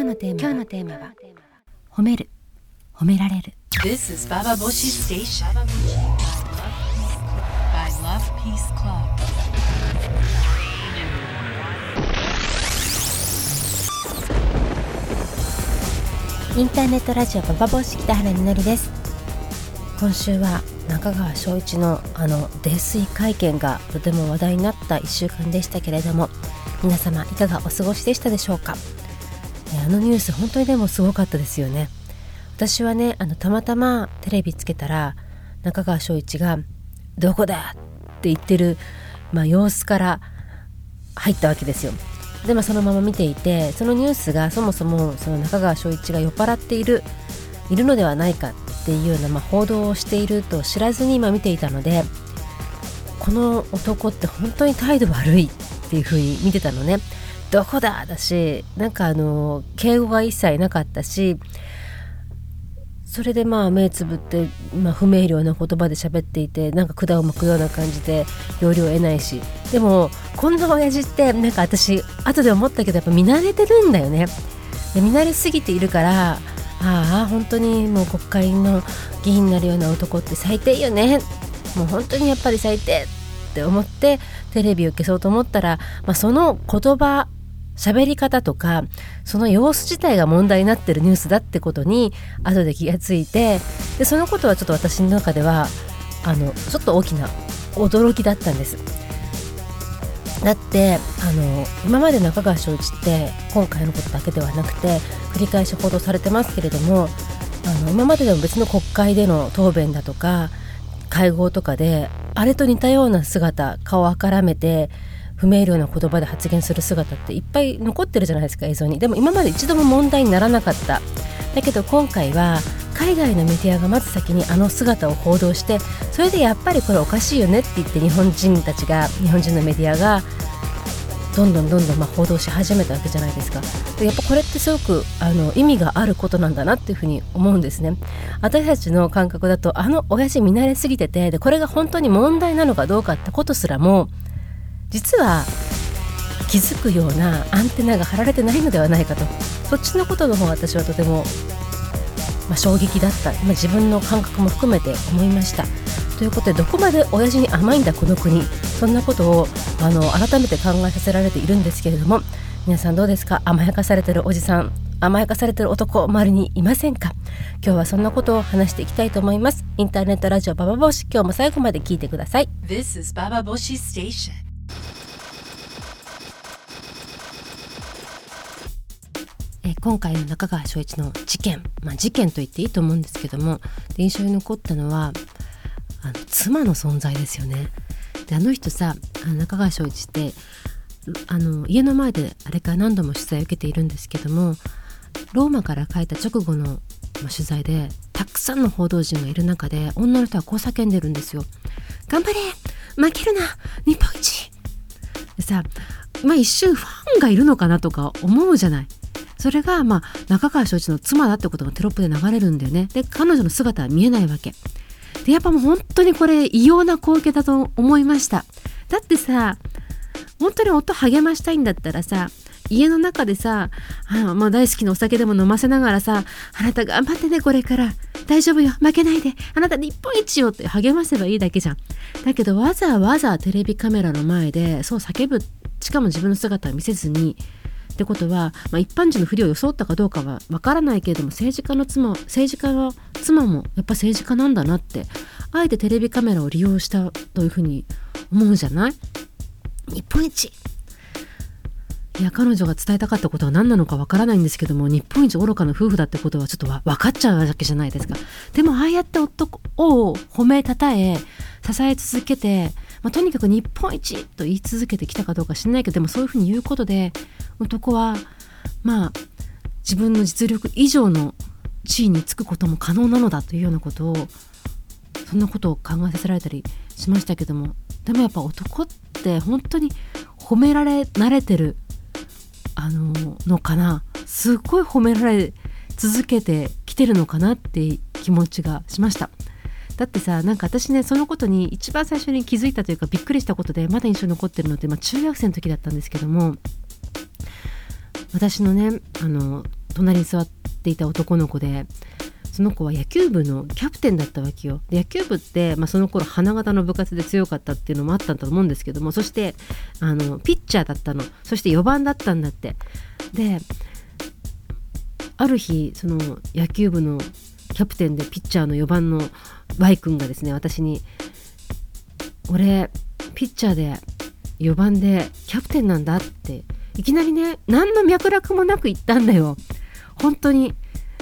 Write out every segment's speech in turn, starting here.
今日のテーマ今日のテーマは褒める褒められる This is Baba Boshi Station. By Love Peace Club. インターネットラジオババボシ北原みのりです今週は中川翔一のあの泥酔会見がとても話題になった1週間でしたけれども皆様いかがお過ごしでしたでしょうか？えあのニュース本当にでもすごかったですよね私はねあのたまたまテレビつけたら中川翔一が「どこだ!」って言ってる、まあ、様子から入ったわけですよでもそのまま見ていてそのニュースがそもそもその中川翔一が酔っ払っているいるのではないかっていうような、まあ、報道をしていると知らずに今見ていたのでこの男って本当に態度悪いっていう風に見てたのねどこだ？だしなんかあの敬語が一切なかったしそれでまあ目つぶって、まあ、不明瞭な言葉で喋っていてなんか管を巻くような感じで要領得ないし。でもこんな親父ってなんか私後で思ったけどやっぱ見慣れてるんだよね。見慣れすぎているからああ本当にもう国会の議員になるような男って最低よね。もう本当にやっぱり最低って思ってテレビを消そうと思ったら、まあ、その言葉喋り方とかその様子自体が問題になってるニュースだってことに後で気がついてでそのことはちょっと私の中ではあのちょっと大きな驚きだったんです。だってあの今まで中川翔一って今回のことだけではなくて繰り返し報道されてますけれどもあの今まででも別の国会での答弁だとか会合とかであれと似たような姿顔をあからめて不明瞭な言葉で発言する姿っていっぱい残ってるじゃないですか映像に。でも今まで一度も問題にならなかった。だけど今回は海外のメディアがまず先にあの姿を報道してそれでやっぱりこれおかしいよねって言って日本人たちが日本人のメディアがどんどんどんどんま報道し始めたわけじゃないですか。でやっぱこれってすごくあの意味があることなんだなっていうふうに思うんですね。私たちの感覚だとあの親父見慣れすぎててでこれが本当に問題なのかどうかってことすらも実は気づくようなアンテナが張られてないのではないかと。そっちのことの方が私はとても、まあ、衝撃だった、まあ、自分の感覚も含めて思いました。ということでどこまで親父に甘いんだこの国。そんなことをあの改めて考えさせられているんですけれども。皆さんどうですか？甘やかされてるおじさん。甘やかされてる男周りにいませんか？今日はそんなことを話していきたいと思います。インターネットラジオババボシ。今日も最後まで聞いてください。This is Baba Boshi Station. え今回の中川翔一の事件、まあ、事件と言っていいと思うんですけども印象に残ったのはあの妻の存在ですよね。であの人さあ中川翔一ってあの家の前であれから何度も取材を受けているんですけどもローマから帰った直後の、まあ取材でたくさんの報道陣がいる中で女の人はこう叫んでるんですよ。頑張れ負けるな日本一でさまあ一瞬ファンがいるのかなとか思うじゃない。それがまあ中川翔一の妻だってことがテロップで流れるんだよね。で彼女の姿は見えないわけ。でやっぱもう本当にこれ異様な光景だと思いました。だってさ本当に音励ましたいんだったらさ家の中でさあまあ大好きなお酒でも飲ませながらさあなた頑張ってねこれから大丈夫よ負けないであなた日本一よって励ませばいいだけじゃんだけどわざわざテレビカメラの前でそう叫ぶしかも自分の姿を見せずにってことは、まあ、一般人のふりを装ったかどうかはわからないけれども政治家の妻政治家の妻もやっぱ政治家なんだなってあえてテレビカメラを利用したというふうに思うじゃない？日本一。いや彼女が伝えたかったことは何なのかわからないんですけども日本一愚かな夫婦だってことはちょっとわ分かっちゃうわけじゃないですか。でもああやって夫を褒めたたえ支え続けて、まあ、とにかく日本一と言い続けてきたかどうか知らないけどでもそういうふうに言うことで男はまあ自分の実力以上の地位につくことも可能なのだというようなことをそんなことを考えさせられたりしましたけどもでもやっぱ男って本当に褒められ慣れてるあののかなすっごい褒められ続けてきてるのかなって気持ちがしました。だってさなんか私ねそのことに一番最初に気づいたというかびっくりしたことでまだ印象に残ってるのって、まあ、中学生の時だったんですけども私のねあの隣に座っていた男の子でその子は野球部のキャプテンだったわけよ。野球部って、まあ、その頃花形の部活で強かったっていうのもあったんだと思うんですけどもそしてあのピッチャーだったのそして4番だったんだって。である日その野球部のキャプテンでピッチャーの4番の Y 君がですね私に「俺ピッチャーで4番でキャプテンなんだ」っていきなりね何の脈絡もなく言ったんだよ。本当に。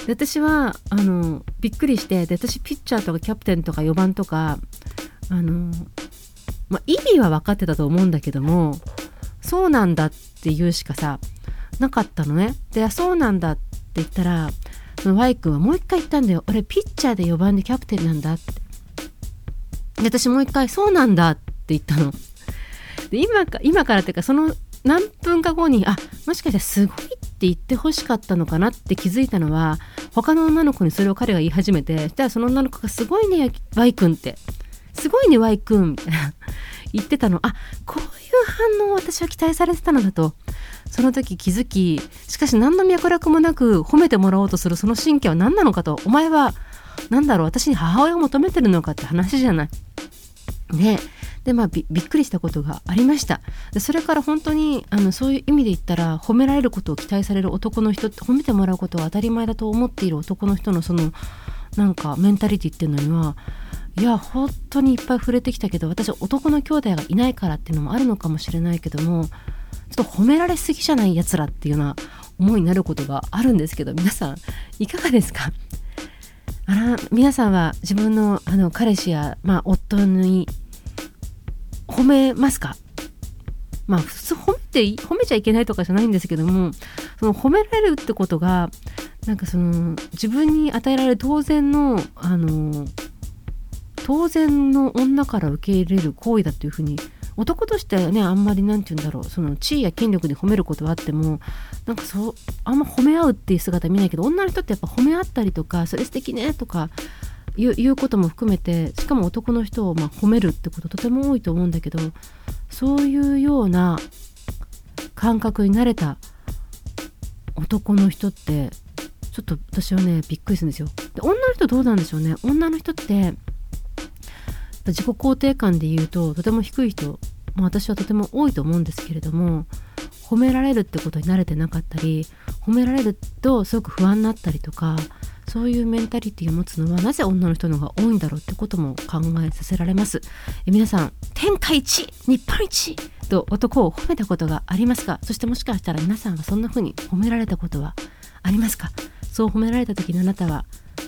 私はあのびっくりしてで私ピッチャーとかキャプテンとか4番とかあの、ま、意味は分かってたと思うんだけどもそうなんだっていうしかさなかったのね。でそうなんだって言ったら Y 君はもう一回言ったんだよ。俺ピッチャーで4番でキャプテンなんだって。私もう一回そうなんだって言ったの。で今か今からっていうかその何分か後にあもしかしたらすごいって言ってほしかったのかなって気づいたのは他の女の子にそれを彼が言い始めてそしたらその女の子が「すごいね Y 君」って「すごいね Y 君」みたいな言ってたの。あこういう反応を私は期待されてたのだと。その時気づきしかし何の脈絡もなく褒めてもらおうとするその神経は何なのかと。お前は何だろう私に母親を求めてるのかって話じゃない。ね。でまあびっくりしたことがありました。でそれから本当にあのそういう意味で言ったら褒められることを期待される男の人って褒めてもらうことは当たり前だと思っている男の人のそのなんかメンタリティっていうのにはいや本当にいっぱい触れてきたけど私男の兄弟がいないからっていうのもあるのかもしれないけどもちょっと褒められすぎじゃないやつらっていうような思いになることがあるんですけど皆さんいかがですか？あら皆さんは自分のあの彼氏や、まあ、夫に褒めますか？まあ普通褒めて褒めちゃいけないとかじゃないんですけどもその褒められるってことがなんかその自分に与えられる当然のあの当然の女から受け入れる行為だっていうふうに男としてはねあんまり何て言うんだろうその地位や権力で褒めることはあってもなんかそうあんま褒め合うっていう姿見ないけど女の人ってやっぱ褒め合ったりとかそれ素敵ねとかいうことも含めてしかも男の人をま褒めるってこととても多いと思うんだけどそういうような感覚になれた男の人ってちょっと私はねびっくりするんですよ。で女の人どうなんでしょうね女の人って自己肯定感で言うととても低い人、まあ、私はとても多いと思うんですけれども褒められるってことに慣れてなかったり褒められるとすごく不安になったりとかそういうメンタリティを持つのはなぜ女の人の方が多いんだろうってことも考えさせられます。え皆さん天下一日本一と男を褒めたことがありますか？そしてもしかしたら皆さんはそんな風に褒められたことはありますか？そう褒められた時のあなたは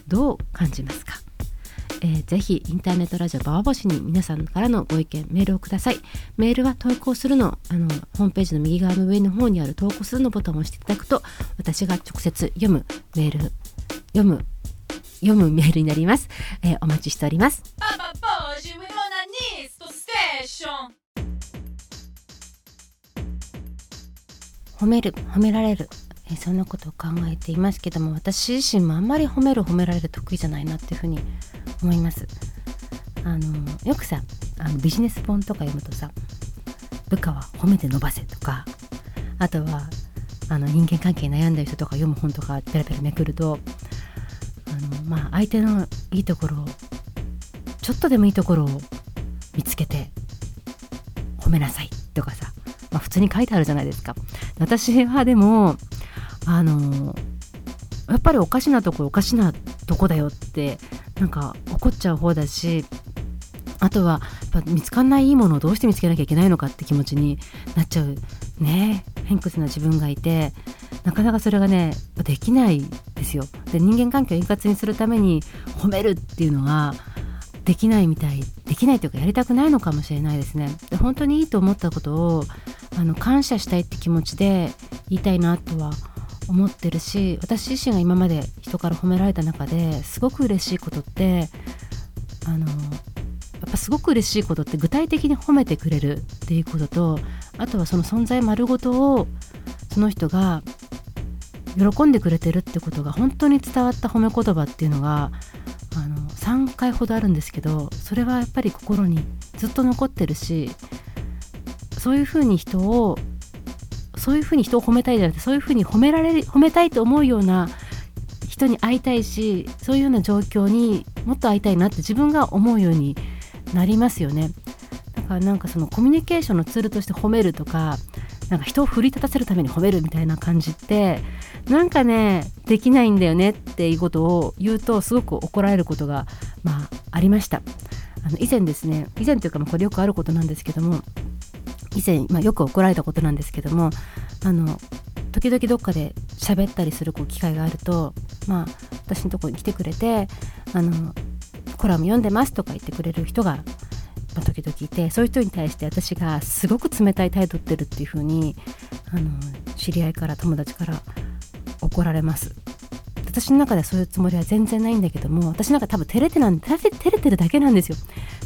どう感じますか？えー、ぜひインターネットラジオババ星に皆さんからのご意見メールをください。メールは投稿するのあのホームページの右側の上の方にある投稿するのボタンを押していただくと私が直接読むメール読む読むメールになります、えー、お待ちしております。褒める褒められる、えー、そんなことを考えていますけども私自身もあんまり褒める褒められる得意じゃないなっていうふうに思います。あのよくさあのビジネス本とか読むとさ部下は褒めて伸ばせとかあとはあの人間関係悩んでる人とか読む本とかペラペラめくるとあの、まあ、相手のいいところをちょっとでもいいところを見つけて褒めなさいとかさ、まあ、普通に書いてあるじゃないですか。私はでもあのやっぱりおかしなとこおかしなとこだよってなんか怒っちゃう方だしあとはやっぱ見つかんないいいものをどうして見つけなきゃいけないのかって気持ちになっちゃうね偏屈な自分がいてなかなかそれがねできないですよ。で人間関係を円滑にするために褒めるっていうのができないみたいできないというかやりたくないのかもしれないですね。で本当にいいと思ったことをあの感謝したいって気持ちで言いたいなとは思ってるし私自身が今まで人から褒められた中ですごく嬉しいことってあのやっぱすごく嬉しいことって具体的に褒めてくれるっていうこととあとはその存在丸ごとをその人が喜んでくれてるってことが本当に伝わった褒め言葉っていうのがあの3回ほどあるんですけどそれはやっぱり心にずっと残ってるしそういうふうに人をそういうふうに人を褒めたいじゃなくてそういうふうに褒められる褒めたいと思うような人に会いたいしそういうような状況にもっと会いたいなって自分が思うようになりますよね。だからなんかそのコミュニケーションのツールとして褒めるとかなんか人を奮い立たせるために褒めるみたいな感じってなんかねできないんだよねっていうことを言うとすごく怒られることがまあありましたあの以前ですね以前というかまあこれよくあることなんですけども以前、まあ、よく怒られたことなんですけどもあの時々どっかで喋ったりするこう機会があるとまあ私のところに来てくれてあのコラム読んでますとか言ってくれる人がまあ、時々いてそういう人に対して私がすごく冷たい態度ってるっていう風にあの知り合いから友達から怒られます。私の中ではそういうつもりは全然ないんだけども私なんか多分照れてなん照れてるだけなんですよ。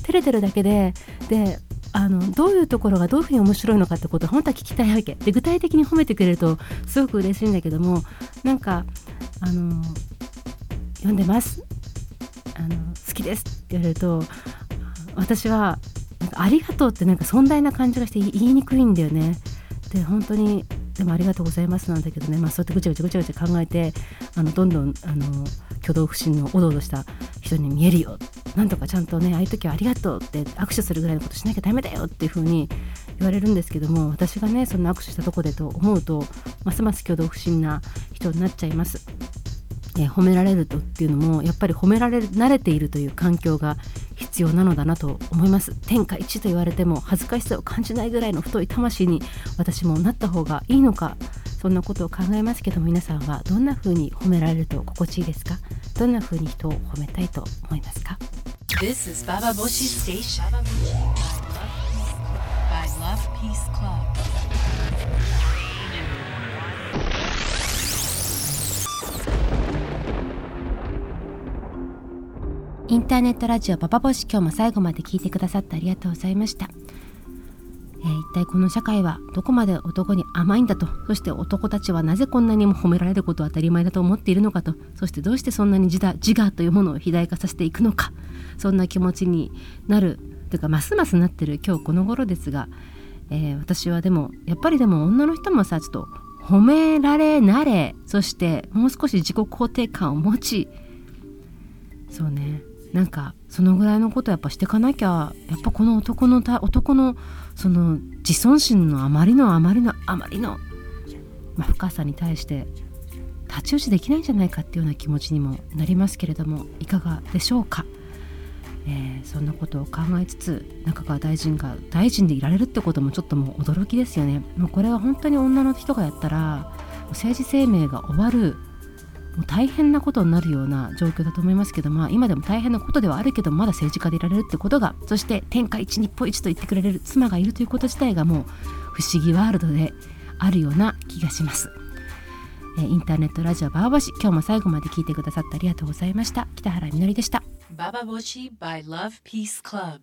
照れてるだけでであのどういうところがどういうふうに面白いのかってことを本当は聞きたいわけ。で具体的に褒めてくれるとすごく嬉しいんだけどもなんかあの読んでます？あの好きです。って言われると私はありがとうってなんか尊大な感じがして言いにくいんだよね。で本当にでもありがとうございますなんだけどね、まあ、そうやってぐちゃぐちゃぐちゃぐちゃ考えてあのどんどんあの挙動不審のおどおどした人に見えるよなんとかちゃんとねああいう時はありがとうって握手するぐらいのことしなきゃダメだよっていう風に言われるんですけども私がねそんな握手したとこでと思うとますます挙動不審な人になっちゃいます。え褒められるとっていうのもやっぱり褒められ慣れているという環境が必要なのだなと思います。天下一と言われても恥ずかしさを感じないぐらいの太い魂に私もなった方がいいのかそんなことを考えますけども皆さんはどんな風に褒められると心地いいですか？どんな風に人を褒めたいと思いますか？This is Baba Boshi Station by Love Peace Club. インターネットラジオパパボシ今日も最後まで聞いてくださってありがとうございました、体この社会はどこまで男に甘いんだと。そして男たちはなぜこんなにも褒められることを当たり前だと思っているのかと。そしてどうしてそんなに自我自我というものを肥大化させていくのか。そんな気持ちになるというかますますなってる今日この頃ですが、えー私はでもやっぱりでも女の人もさちょっと褒められなれそしてもう少し自己肯定感を持ちそうね。なんかそのぐらいのことやっぱしてかなきゃやっぱこの男のた男のその自尊心のあまりのあまりのあまりの、ま、深さに対して太刀打ちできないんじゃないかっていうような気持ちにもなりますけれどもいかがでしょうか、えーそんなことを考えつつ中川大臣が大臣でいられるってこともちょっともう驚きですよね。もうこれは本当に女の人がやったら政治生命が終わるもう大変なことになるような状況だと思いますけど、まあ、今でも大変なことではあるけどまだ政治家でいられるってことがそして天下一日本一と言ってくれる妻がいるということ自体がもう不思議ワールドであるような気がします。インターネットラジオバーバシ今日も最後まで聞いてくださってありがとうございました北原みのりでした Baba Boshi by Love Peace Club.